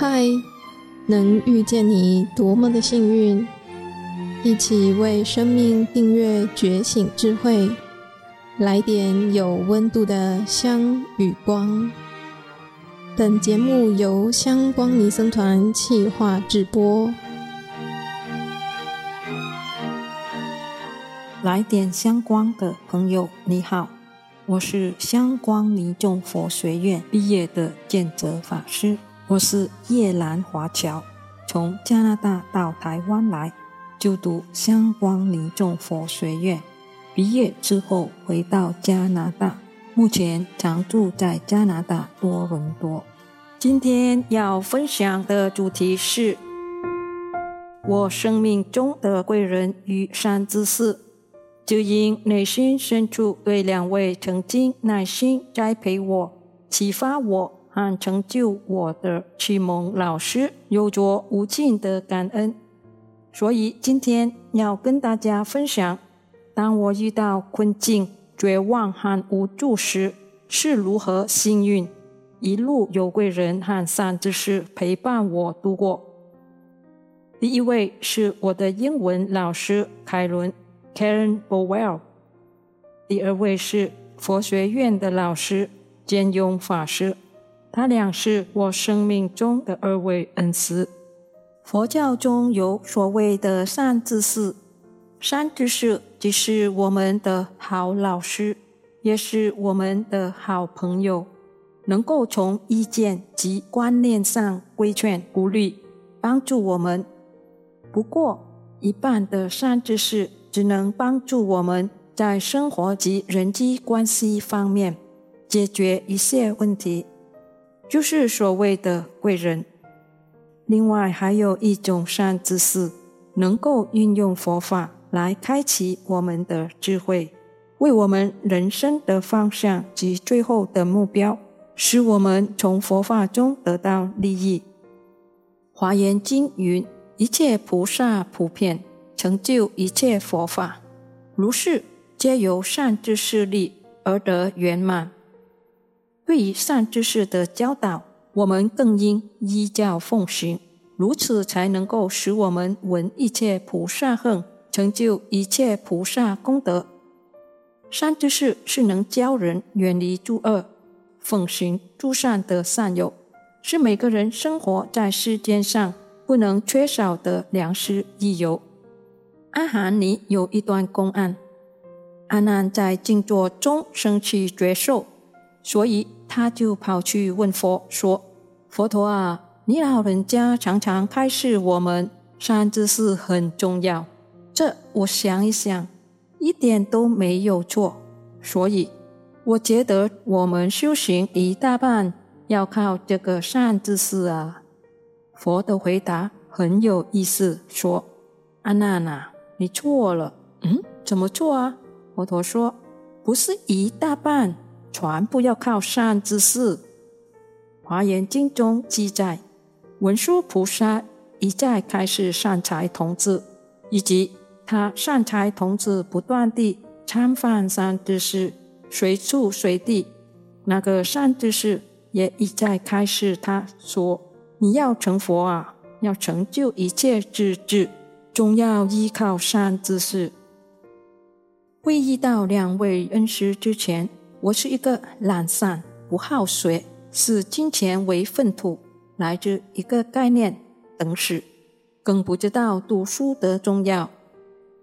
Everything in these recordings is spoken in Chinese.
嗨，能遇见你多么的幸运！一起为生命订阅觉醒智慧，来点有温度的香与光。本节目由香光尼僧团企划制播。来点香光的朋友，你好，我是香光尼众佛学院毕业的见泽法师，我是越南华侨，从加拿大到台湾来就读香光尼众佛学院，毕业之后回到加拿大，目前常住在加拿大多伦多。今天要分享的主题是我生命中的贵人与善知识。就因内心深处对两位曾经耐心栽培我、启发我和成就我的启蒙老师，有着无尽的感恩，所以今天要跟大家分享：当我遇到困境、绝望和无助时，是如何幸运一路有贵人和善知识陪伴我度过。第一位是我的英文老师凯伦。Karen Bowell，第二位是佛学院的老师兼庸法师，他俩是我生命中的二位恩师。佛教中有所谓的善知识，善知识即是我们的好老师，也是我们的好朋友，能够从意见及观念上规劝、鼓励、帮助我们。不过，一般的善知识。只能帮助我们在生活及人际关系方面解决一些问题，就是所谓的贵人。另外，还有一种善知识，能够运用佛法来开启我们的智慧，为我们人生的方向及最后的目标，使我们从佛法中得到利益。华严经云：一切菩萨普遍。成就一切佛法，如是皆由善知识力而得圆满。对于善知识的教导，我们更应依教奉行，如此才能够使我们闻一切菩萨恨，成就一切菩萨功德。善知识是能教人远离诸恶，奉行诸善的善友，是每个人生活在世间上不能缺少的良师益友。阿含尼有一段公案：阿难在静坐中生起觉受，所以他就跑去问佛说：“佛陀啊，你老人家常常开示我们善知识很重要，这我想一想，一点都没有错。所以我觉得我们修行一大半要靠这个善知识啊。”佛的回答很有意思，说：“阿难啊。”你错了，嗯，怎么错啊？佛陀说，不是一大半，全部要靠善知识。华严经中记载，文殊菩萨一再开示善财童子，以及他善财童子不断地参访善知识，随处随地，那个善知识也一再开示他说：你要成佛啊，要成就一切智智。总要依靠善知识。会遇到两位恩师之前，我是一个懒散、不好学、视金钱为粪土、来自一个概念等死，更不知道读书的重要。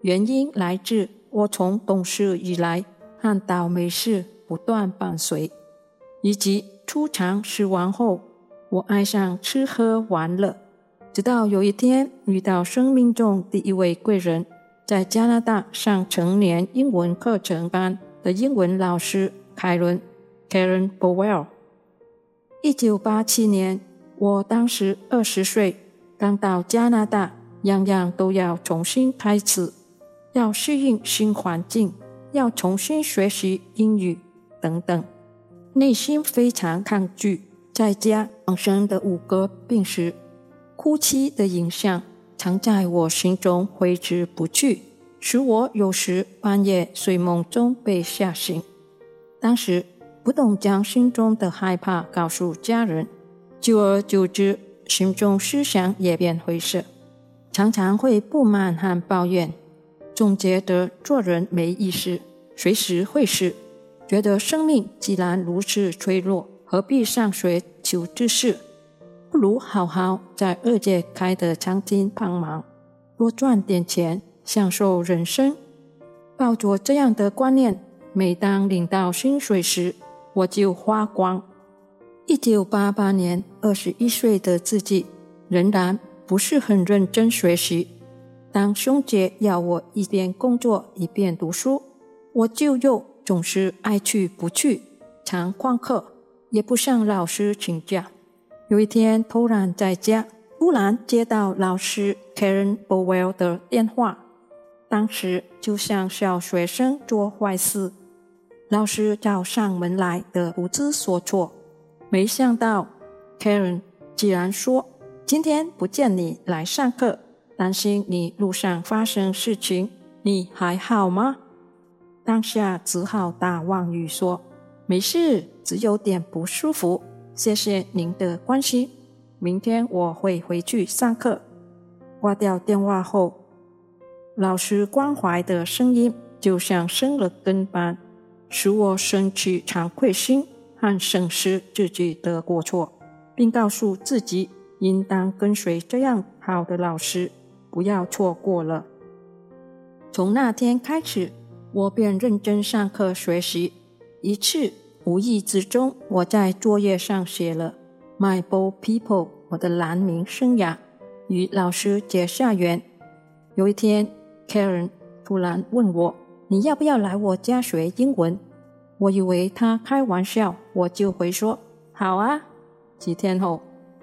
原因来自我从懂事以来，和倒霉事不断伴随，以及初尝失亡后，我爱上吃喝玩乐。直到有一天遇到生命中第一位贵人，在加拿大上成年英文课程班的英文老师凯伦 （Karen Bowell）。一九八七年，我当时二十岁，刚到加拿大，样样都要重新开始，要适应新环境，要重新学习英语等等，内心非常抗拒。在家发生的五个病时。哭泣的影像常在我心中挥之不去，使我有时半夜睡梦中被吓醒。当时不懂将心中的害怕告诉家人，久而久之，心中思想也变灰色，常常会不满和抱怨，总觉得做人没意思，随时会死，觉得生命既然如此脆弱，何必上学求知识？不如好好在二姐开的餐厅帮忙，多赚点钱，享受人生。抱着这样的观念，每当领到薪水时，我就花光。一九八八年，二十一岁的自己仍然不是很认真学习。当兄姐要我一边工作一边读书，我就又总是爱去不去，常旷课，也不向老师请假。有一天，突然在家，突然接到老师 Karen Bowell 的电话，当时就像小学生做坏事，老师找上门来的不知所措。没想到，Karen 竟然说：“今天不见你来上课，担心你路上发生事情，你还好吗？”当下只好打妄语说：“没事，只有点不舒服。谢谢您的关心，明天我会回去上课。”挂掉电话后，老师关怀的声音就像生了根般，使我升起惭愧心。和审视自己的过错，并告诉自己应当跟随这样好的老师，不要错过了。从那天开始，我便认真上课学习。一次无意之中，我在作业上写了 “My Bo People”，我的南冥生涯，与老师结下缘。有一天，Karen 突然问我：“你要不要来我家学英文？”我以为他开玩笑，我就回说好啊。几天后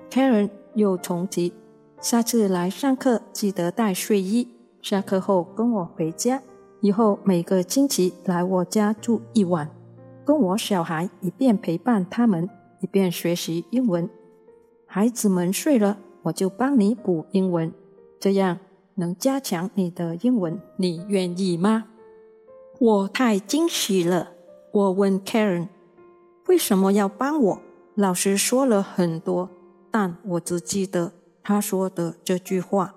，Karen 又重提，下次来上课记得带睡衣。下课后跟我回家，以后每个星期来我家住一晚，跟我小孩一边陪伴他们，一边学习英文。孩子们睡了，我就帮你补英文，这样能加强你的英文。你愿意吗？我太惊喜了。我问 Karen：“ 为什么要帮我？”老师说了很多，但我只记得他说的这句话：“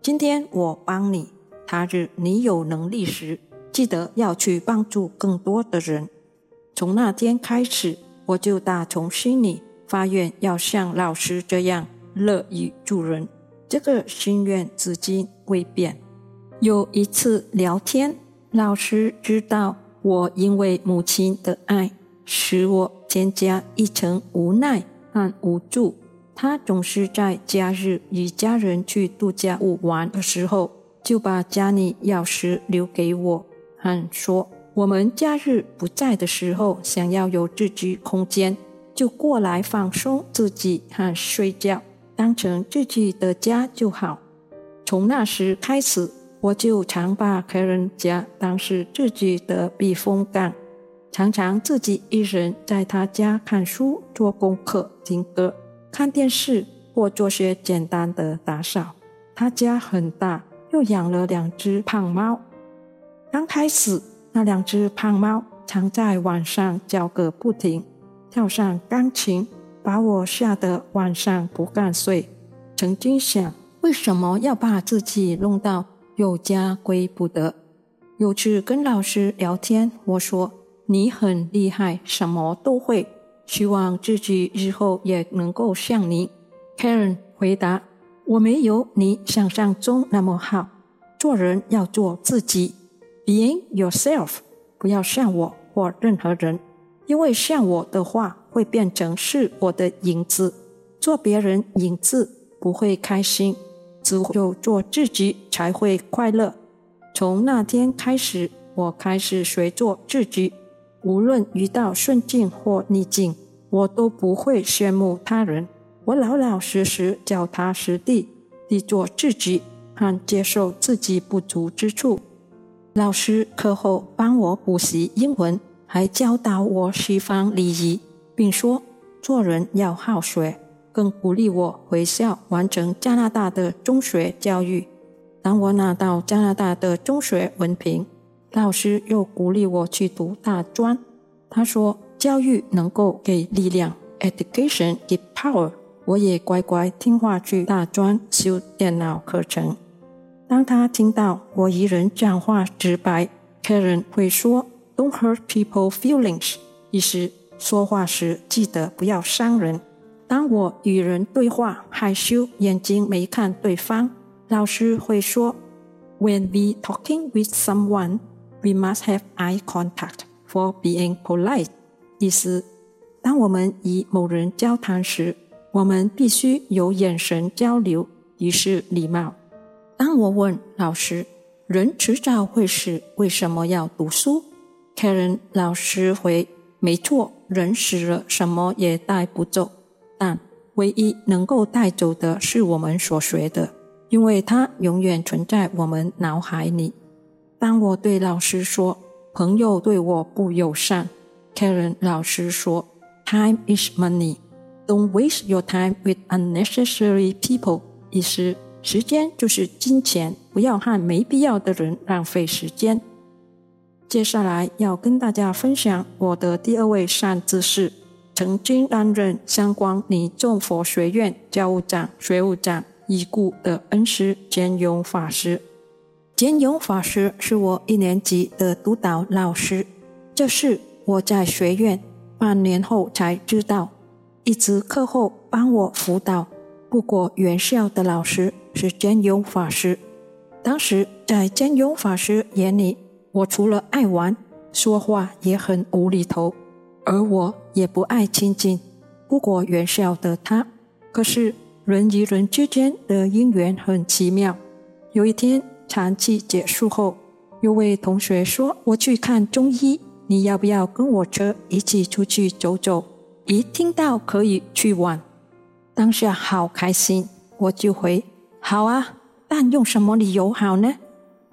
今天我帮你，他日你有能力时，记得要去帮助更多的人。”从那天开始，我就打从心里发愿要像老师这样乐于助人。这个心愿至今未变。有一次聊天，老师知道。我因为母亲的爱，使我添加一层无奈和无助。他总是在假日与家人去度假屋玩的时候，就把家里钥匙留给我，和说我们假日不在的时候，想要有自己空间，就过来放松自己和睡觉，当成自己的家就好。从那时开始。我就常把客人家当是自己的避风港，常常自己一人在他家看书、做功课、听歌、看电视或做些简单的打扫。他家很大，又养了两只胖猫。刚开始，那两只胖猫常在晚上叫个不停，跳上钢琴，把我吓得晚上不敢睡。曾经想，为什么要把自己弄到有家归不得。有次跟老师聊天，我说：“你很厉害，什么都会，希望自己日后也能够像你。” Karen 回答：“我没有你想象中那么好。做人要做自己，being yourself，不要像我或任何人，因为像我的话会变成是我的影子，做别人影子不会开心。”只有做自己才会快乐。从那天开始，我开始学做自己。无论遇到顺境或逆境，我都不会羡慕他人。我老老实实、脚踏实地地做自己，和接受自己不足之处。老师课后帮我补习英文，还教导我西方礼仪，并说做人要好学。更鼓励我回校完成加拿大的中学教育。当我拿到加拿大的中学文凭，老师又鼓励我去读大专。他说：“教育能够给力量，education give power。”我也乖乖听话去大专修电脑课程。当他听到我一人讲话直白，Karen 会说 “Don't hurt people feelings”，意思说话时记得不要伤人。当我与人对话害羞，眼睛没看对方，老师会说：“When we talking with someone, we must have eye contact for being polite。”意思，当我们与某人交谈时，我们必须有眼神交流，以示礼貌。当我问老师：“人迟早会死，为什么要读书？”Karen 老师回：“没错，人死了，什么也带不走。”但唯一能够带走的是我们所学的，因为它永远存在我们脑海里。当我对老师说朋友对我不友善，Karen 老师说：“Time is money. Don't waste your time with unnecessary people.” 意思，时间就是金钱，不要和没必要的人浪费时间。接下来要跟大家分享我的第二位善知识。曾经担任香光尼众佛学院教务长、学务长已故的恩师简永法师。简永法师是我一年级的督导老师，这事我在学院半年后才知道。一直课后帮我辅导不过原校的老师是简永法师。当时在简永法师眼里，我除了爱玩，说话也很无厘头。而我也不爱亲近不过原校的他，可是人与人之间的因缘很奇妙。有一天长期结束后，有位同学说：“我去看中医，你要不要跟我车一起出去走走？”一听到可以去玩，当下好开心，我就回：“好啊，但用什么理由好呢？”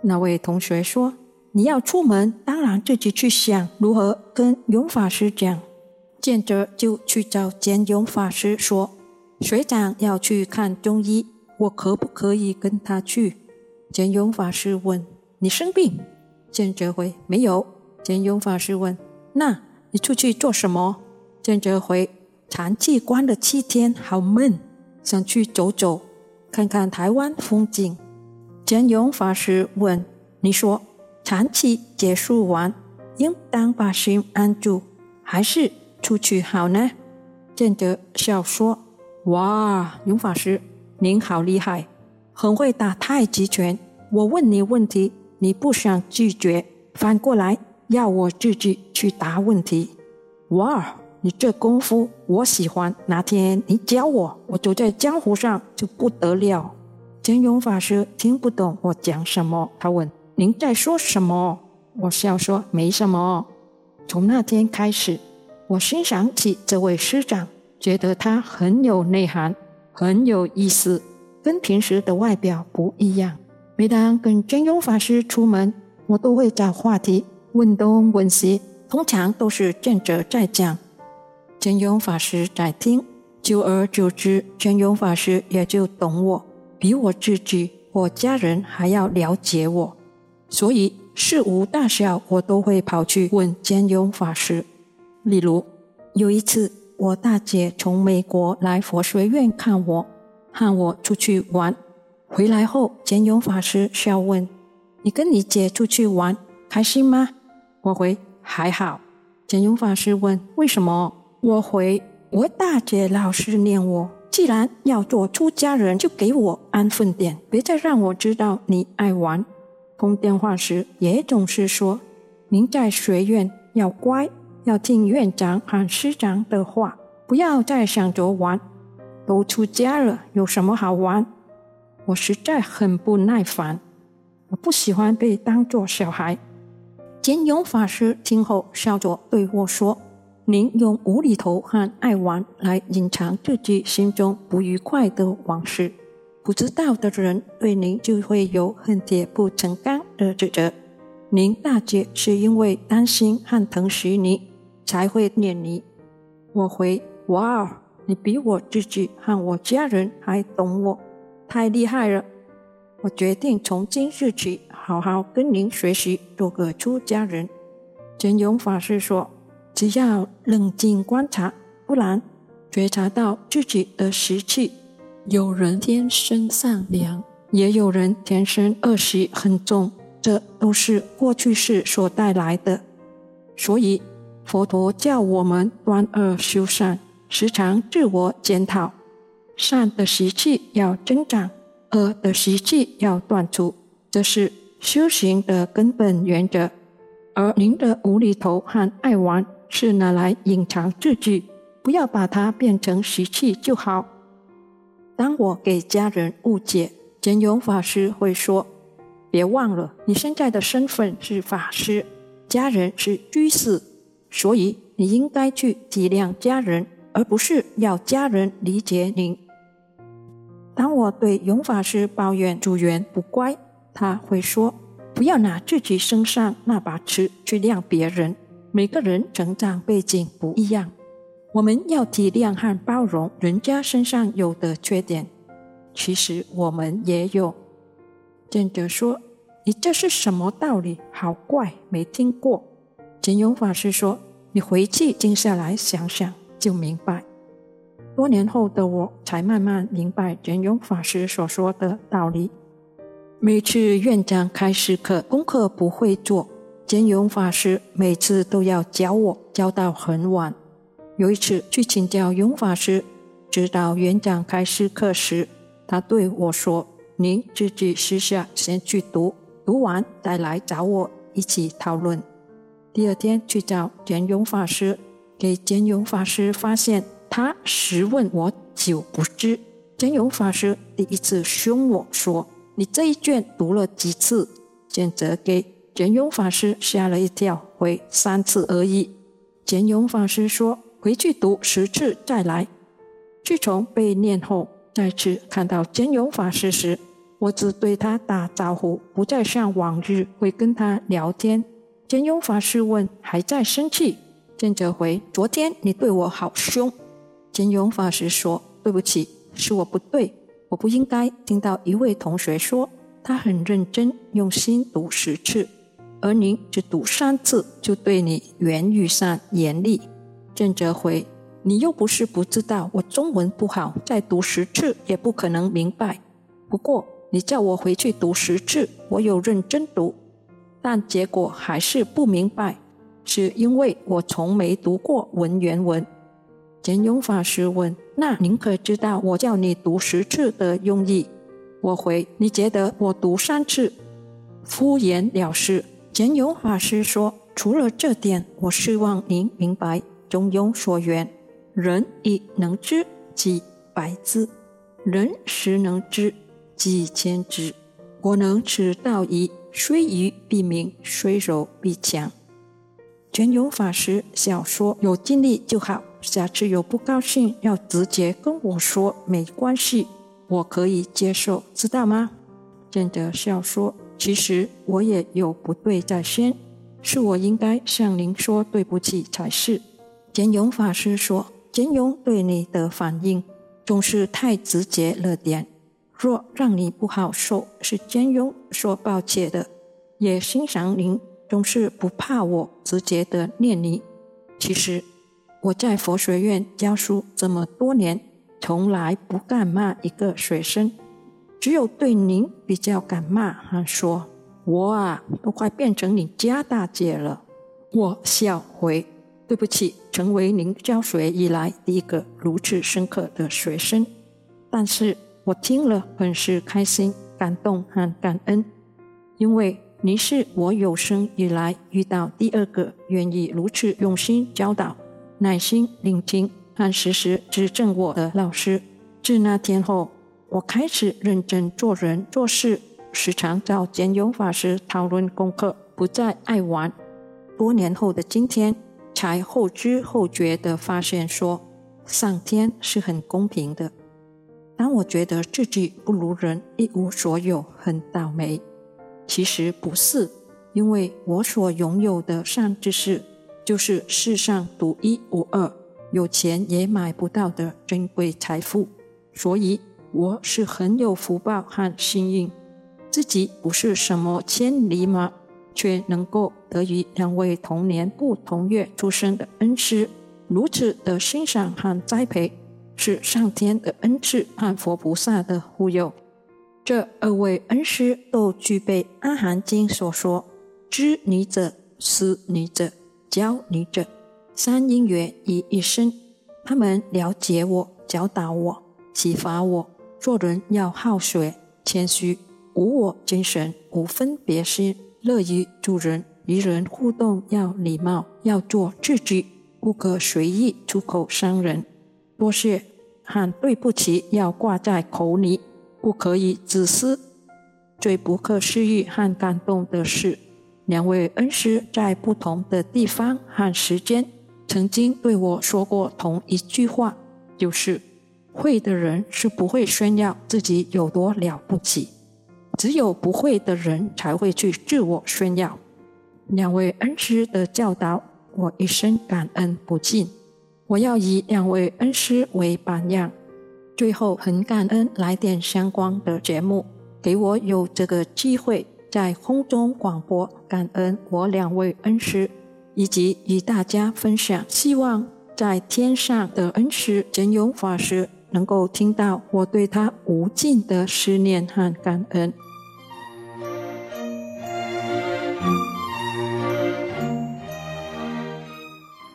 那位同学说。你要出门，当然自己去想如何跟永法师讲。见着就去找简永法师说：“学长要去看中医，我可不可以跟他去？”简永法师问：“你生病？”见着回：“没有。”简永法师问：“那你出去做什么？”见着回：“禅期关了七天，好闷，想去走走，看看台湾风景。”简永法师问：“你说？”长期结束完，应当把心安住，还是出去好呢？见着笑说：“哇，永法师，您好厉害，很会打太极拳。我问你问题，你不想拒绝，反过来要我自己去答问题。哇，你这功夫我喜欢。哪天你教我，我走在江湖上就不得了。”简永法师听不懂我讲什么，他问。您在说什么？我笑说没什么。从那天开始，我欣赏起这位师长，觉得他很有内涵，很有意思，跟平时的外表不一样。每当跟真庸法师出门，我都会找话题问东问西，通常都是见者在讲，真庸法师在听。久而久之，真庸法师也就懂我，比我自己、我家人还要了解我。所以事无大小，我都会跑去问简永法师。例如，有一次我大姐从美国来佛学院看我，喊我出去玩。回来后，简永法师笑问：“你跟你姐出去玩，开心吗？”我回：“还好。”简永法师问：“为什么？”我回：“我大姐老是念我，既然要做出家人，就给我安分点，别再让我知道你爱玩。”通电话时也总是说：“您在学院要乖，要听院长和师长的话，不要再想着玩。都出家了，有什么好玩？”我实在很不耐烦，我不喜欢被当作小孩。简永法师听后笑着对我说：“您用无厘头和爱玩来隐藏自己心中不愉快的往事。”不知道的人对您就会有恨铁不成钢的指责。您大姐是因为担心和疼惜你才会念你。我回：哇，你比我自己和我家人还懂我，太厉害了！我决定从今日起好好跟您学习，做个出家人。简永法师说：只要冷静观察，不然觉察到自己的习气。有人天生善良，也有人天生恶习很重，这都是过去世所带来的。所以佛陀教我们断恶修善，时常自我检讨，善的习气要增长，恶的习气要断除，这是修行的根本原则。而您的无厘头和爱玩，是拿来隐藏自己，不要把它变成习气就好。当我给家人误解，简勇法师会说：“别忘了，你现在的身份是法师，家人是居士，所以你应该去体谅家人，而不是要家人理解您。”当我对永法师抱怨组员不乖，他会说：“不要拿自己身上那把尺去量别人，每个人成长背景不一样。”我们要体谅和包容人家身上有的缺点，其实我们也有。尊者说：“你这是什么道理？好怪，没听过。”简永法师说：“你回去静下来想想，就明白。”多年后的我才慢慢明白简永法师所说的道理。每次院长开始课，功课不会做，简永法师每次都要教我，教到很晚。有一次去请教永法师，指导院长开示课时，他对我说：“您自己私下先去读，读完再来找我一起讨论。”第二天去找简永法师，给简永法师发现他十问我九不知。简永法师第一次凶我说：“你这一卷读了几次？”简直给简永法师吓了一跳，回三次而已。简永法师说。回去读十次再来。自从被念后，再次看到简永法师时，我只对他打招呼，不再像往日会跟他聊天。简永法师问：“还在生气？”见者回：“昨天你对我好凶。”简永法师说：“对不起，是我不对，我不应该听到一位同学说他很认真用心读十次，而您只读三次，就对你言语上严厉。”郑哲回，你又不是不知道我中文不好，再读十次也不可能明白。不过你叫我回去读十次，我有认真读，但结果还是不明白，是因为我从没读过文言文。简永法师问：“那您可知道我叫你读十次的用意？”我回：“你觉得我读三次，敷衍了事。”简永法师说：“除了这点，我希望您明白。”中庸所言：“人以能知，即百知；人十能知，即千知。我能此道矣，虽愚必明，虽柔必强。”全有法师笑说：“有尽力就好，下次有不高兴要直接跟我说，没关系，我可以接受，知道吗？”正德笑说：“其实我也有不对在先，是我应该向您说对不起才是。”简永法师说：“简永对你的反应总是太直接了点，若让你不好受，是简永说抱歉的。也欣赏您总是不怕我直接的念你。其实我在佛学院教书这么多年，从来不敢骂一个学生，只有对您比较敢骂，还说我啊都快变成你家大姐了。”我笑回。对不起，成为您教学以来第一个如此深刻的学生，但是我听了很是开心、感动和感恩，因为您是我有生以来遇到第二个愿意如此用心教导、耐心聆听和时时指正我的老师。自那天后，我开始认真做人做事，时常找简永法师讨论功课，不再爱玩。多年后的今天，才后知后觉地发现说，上天是很公平的。当我觉得自己不如人，一无所有，很倒霉，其实不是，因为我所拥有的善知识，就是世上独一无二、有钱也买不到的珍贵财富，所以我是很有福报和幸运，自己不是什么千里马。却能够得与两位同年不同月出生的恩师如此的欣赏和栽培，是上天的恩赐和佛菩萨的护佑。这二位恩师都具备《阿含经》所说“知你者、思你者、教你者”三因缘于一身。他们了解我，教导我，启发我。做人要好学、谦虚，无我精神，无分别心，乐于助人。与人互动要礼貌，要做自己，不可随意出口伤人。多谢和对不起要挂在口里。不可以自私。最不可思议和感动的是，两位恩师在不同的地方和时间，曾经对我说过同一句话，就是：会的人是不会炫耀自己有多了不起，只有不会的人才会去自我炫耀。两位恩师的教导，我一生感恩不尽。我要以两位恩师为榜样。最后，很感恩来点相关的节目，给我有这个机会在空中广播，感恩我两位恩师，以及与大家分享。希望在天上的恩师真勇法师能够听到我对他无尽的思念和感恩。